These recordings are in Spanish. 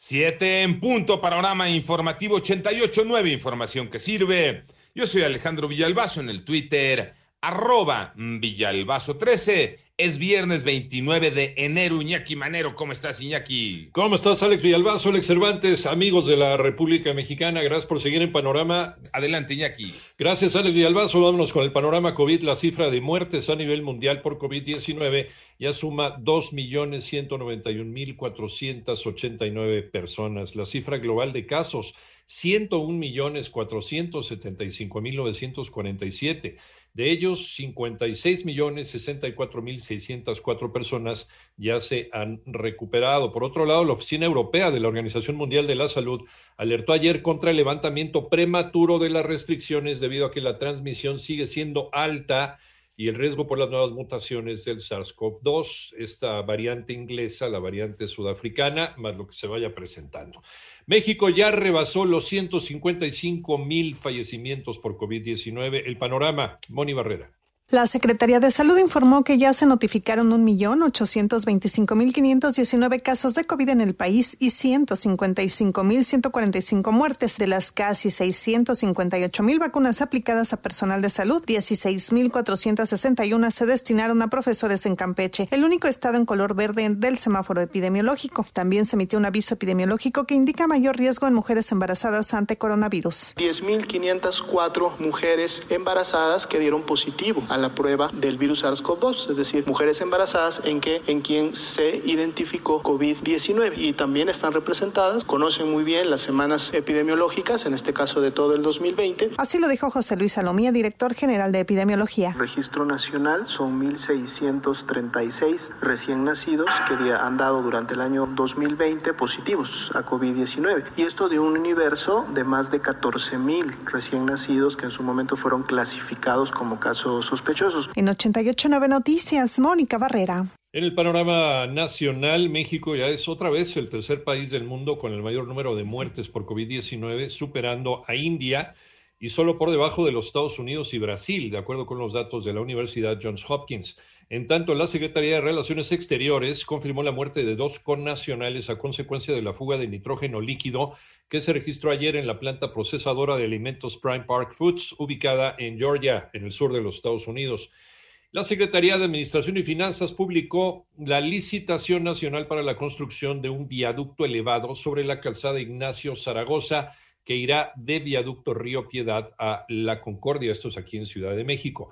Siete en punto, panorama informativo 88, nueva información que sirve. Yo soy Alejandro Villalbazo en el Twitter, arroba Villalbazo 13 es viernes 29 de enero. Iñaki Manero, ¿cómo estás, Iñaki? ¿Cómo estás, Alex Villalbazo, Alex Cervantes, amigos de la República Mexicana? Gracias por seguir en Panorama. Adelante, Iñaki. Gracias, Alex Villalbazo. Vámonos con el panorama COVID. La cifra de muertes a nivel mundial por COVID-19 ya suma 2.191.489 personas. La cifra global de casos, 101.475.947. De ellos, 56 millones 64 mil 604 personas ya se han recuperado. Por otro lado, la Oficina Europea de la Organización Mundial de la Salud alertó ayer contra el levantamiento prematuro de las restricciones debido a que la transmisión sigue siendo alta y el riesgo por las nuevas mutaciones del SARS-CoV-2, esta variante inglesa, la variante sudafricana, más lo que se vaya presentando. México ya rebasó los 155 mil fallecimientos por COVID-19. El panorama, Moni Barrera. La Secretaría de Salud informó que ya se notificaron 1.825.519 casos de COVID en el país y 155.145 muertes. De las casi 658.000 vacunas aplicadas a personal de salud, 16.461 se destinaron a profesores en Campeche, el único estado en color verde del semáforo epidemiológico. También se emitió un aviso epidemiológico que indica mayor riesgo en mujeres embarazadas ante coronavirus. 10.504 mujeres embarazadas que dieron positivo la prueba del virus SARS-CoV-2, es decir, mujeres embarazadas en que en quien se identificó COVID-19 y también están representadas, conocen muy bien las semanas epidemiológicas, en este caso de todo el 2020. Así lo dijo José Luis Salomía, director general de epidemiología. registro nacional son 1636 recién nacidos que han dado durante el año 2020 positivos a COVID-19 y esto de un universo de más de 14 mil recién nacidos que en su momento fueron clasificados como casos sospechosos en 88.9 Noticias, Mónica Barrera. En el panorama nacional, México ya es otra vez el tercer país del mundo con el mayor número de muertes por COVID-19, superando a India y solo por debajo de los Estados Unidos y Brasil, de acuerdo con los datos de la Universidad Johns Hopkins. En tanto, la Secretaría de Relaciones Exteriores confirmó la muerte de dos connacionales a consecuencia de la fuga de nitrógeno líquido que se registró ayer en la planta procesadora de alimentos Prime Park Foods, ubicada en Georgia, en el sur de los Estados Unidos. La Secretaría de Administración y Finanzas publicó la licitación nacional para la construcción de un viaducto elevado sobre la calzada Ignacio Zaragoza, que irá de Viaducto Río Piedad a La Concordia, esto es aquí en Ciudad de México.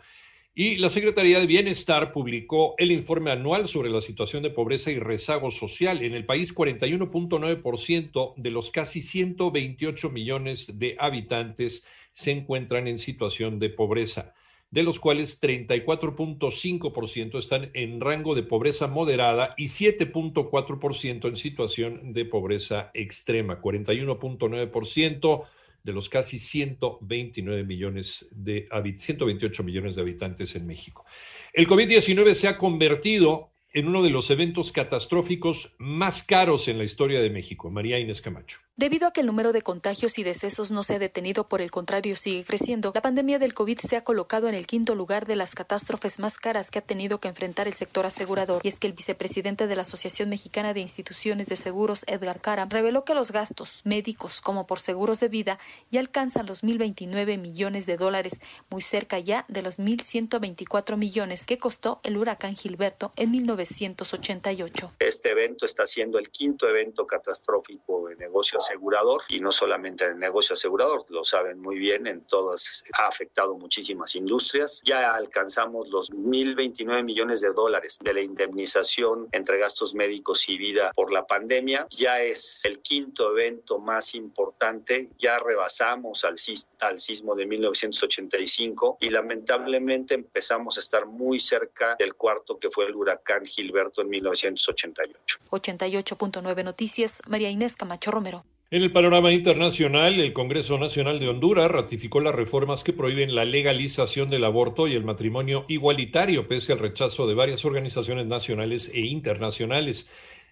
Y la Secretaría de Bienestar publicó el informe anual sobre la situación de pobreza y rezago social. En el país, 41.9% de los casi 128 millones de habitantes se encuentran en situación de pobreza, de los cuales 34.5% están en rango de pobreza moderada y 7.4% en situación de pobreza extrema. 41.9% de los casi 129 millones de 128 millones de habitantes en México. El COVID-19 se ha convertido en uno de los eventos catastróficos más caros en la historia de México. María Inés Camacho. Debido a que el número de contagios y decesos no se ha detenido, por el contrario sigue creciendo, la pandemia del COVID se ha colocado en el quinto lugar de las catástrofes más caras que ha tenido que enfrentar el sector asegurador. Y es que el vicepresidente de la Asociación Mexicana de Instituciones de Seguros, Edgar Cara, reveló que los gastos médicos como por seguros de vida ya alcanzan los 1.029 millones de dólares, muy cerca ya de los 1.124 millones que costó el huracán Gilberto en 1988. Este evento está siendo el quinto evento catastrófico de negocios asegurador y no solamente en el negocio asegurador, lo saben muy bien, en todas ha afectado muchísimas industrias. Ya alcanzamos los 1.029 millones de dólares de la indemnización entre gastos médicos y vida por la pandemia. Ya es el quinto evento más importante, ya rebasamos al, al sismo de 1985 y lamentablemente empezamos a estar muy cerca del cuarto que fue el huracán Gilberto en 1988. 88.9 Noticias, María Inés Camacho Romero. En el panorama internacional, el Congreso Nacional de Honduras ratificó las reformas que prohíben la legalización del aborto y el matrimonio igualitario, pese al rechazo de varias organizaciones nacionales e internacionales.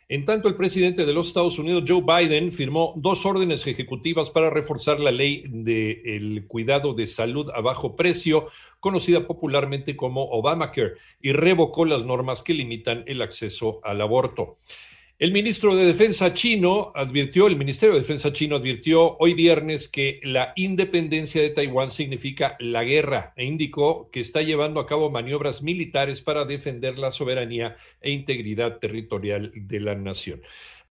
En tanto, el presidente de los Estados Unidos, Joe Biden, firmó dos órdenes ejecutivas para reforzar la ley del cuidado de salud a bajo precio, conocida popularmente como Obamacare, y revocó las normas que limitan el acceso al aborto. El ministro de Defensa chino advirtió, el Ministerio de Defensa chino advirtió hoy viernes que la independencia de Taiwán significa la guerra e indicó que está llevando a cabo maniobras militares para defender la soberanía e integridad territorial de la nación.